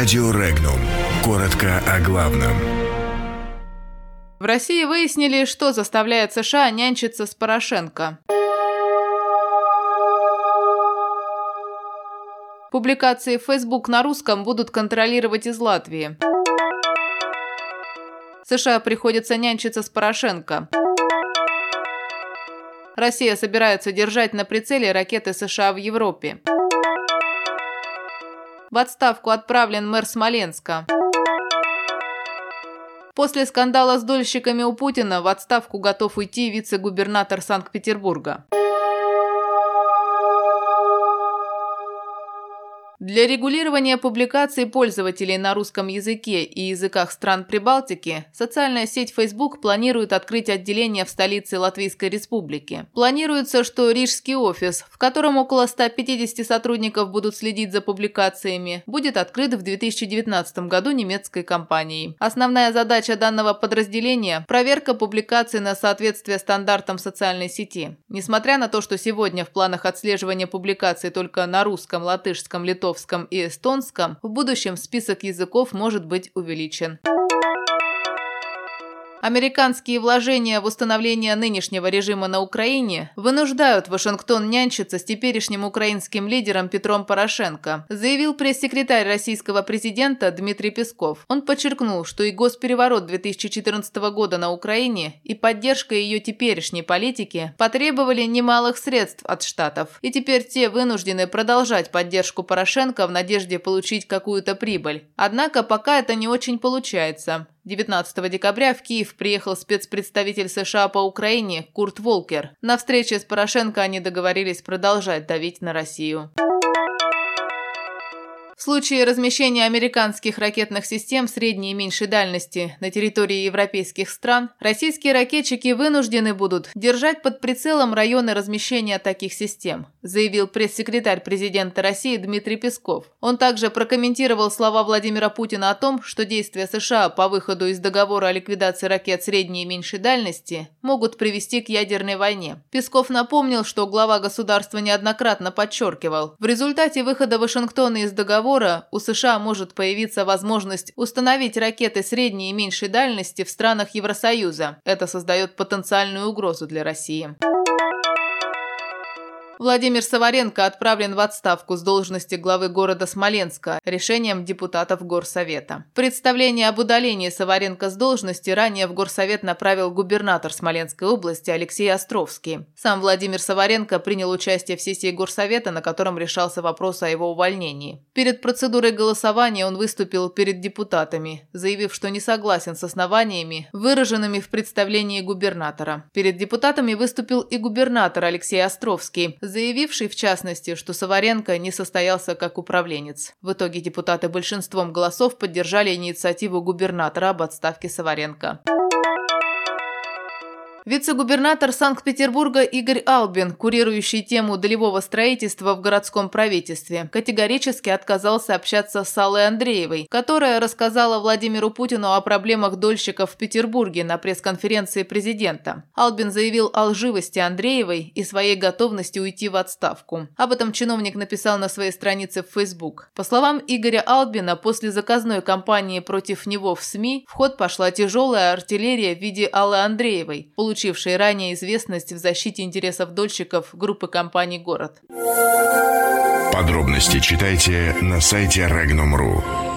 Радио Регнум. Коротко о главном. В России выяснили, что заставляет США нянчиться с Порошенко. Публикации в Facebook на русском будут контролировать из Латвии. США приходится нянчиться с Порошенко. Россия собирается держать на прицеле ракеты США в Европе. В отставку отправлен мэр Смоленска. После скандала с дольщиками у Путина в отставку готов уйти вице-губернатор Санкт-Петербурга. Для регулирования публикаций пользователей на русском языке и языках стран Прибалтики социальная сеть Facebook планирует открыть отделение в столице Латвийской Республики. Планируется, что рижский офис, в котором около 150 сотрудников будут следить за публикациями, будет открыт в 2019 году немецкой компанией. Основная задача данного подразделения – проверка публикаций на соответствие стандартам социальной сети. Несмотря на то, что сегодня в планах отслеживания публикаций только на русском, латышском, литовском, литовском и эстонском, в будущем список языков может быть увеличен. Американские вложения в установление нынешнего режима на Украине вынуждают Вашингтон нянчиться с теперешним украинским лидером Петром Порошенко, заявил пресс-секретарь российского президента Дмитрий Песков. Он подчеркнул, что и госпереворот 2014 года на Украине, и поддержка ее теперешней политики потребовали немалых средств от Штатов, и теперь те вынуждены продолжать поддержку Порошенко в надежде получить какую-то прибыль. Однако пока это не очень получается. 19 декабря в Киев приехал спецпредставитель США по Украине Курт Волкер. На встрече с Порошенко они договорились продолжать давить на Россию. В случае размещения американских ракетных систем средней и меньшей дальности на территории европейских стран, российские ракетчики вынуждены будут держать под прицелом районы размещения таких систем, заявил пресс-секретарь президента России Дмитрий Песков. Он также прокомментировал слова Владимира Путина о том, что действия США по выходу из договора о ликвидации ракет средней и меньшей дальности могут привести к ядерной войне. Песков напомнил, что глава государства неоднократно подчеркивал, в результате выхода Вашингтона из договора договора у США может появиться возможность установить ракеты средней и меньшей дальности в странах Евросоюза. Это создает потенциальную угрозу для России. Владимир Саваренко отправлен в отставку с должности главы города Смоленска решением депутатов Горсовета. Представление об удалении Саваренко с должности ранее в Горсовет направил губернатор Смоленской области Алексей Островский. Сам Владимир Саваренко принял участие в сессии Горсовета, на котором решался вопрос о его увольнении. Перед процедурой голосования он выступил перед депутатами, заявив, что не согласен с основаниями, выраженными в представлении губернатора. Перед депутатами выступил и губернатор Алексей Островский, заявивший в частности, что Саваренко не состоялся как управленец. В итоге депутаты большинством голосов поддержали инициативу губернатора об отставке Саваренко. Вице-губернатор Санкт-Петербурга Игорь Албин, курирующий тему долевого строительства в городском правительстве, категорически отказался общаться с Аллой Андреевой, которая рассказала Владимиру Путину о проблемах дольщиков в Петербурге на пресс-конференции президента. Албин заявил о лживости Андреевой и своей готовности уйти в отставку. Об этом чиновник написал на своей странице в Facebook. По словам Игоря Албина, после заказной кампании против него в СМИ в ход пошла тяжелая артиллерия в виде Аллы Андреевой, получившей ранее известность в защите интересов дольщиков группы компаний «Город». Подробности читайте на сайте Regnum.ru.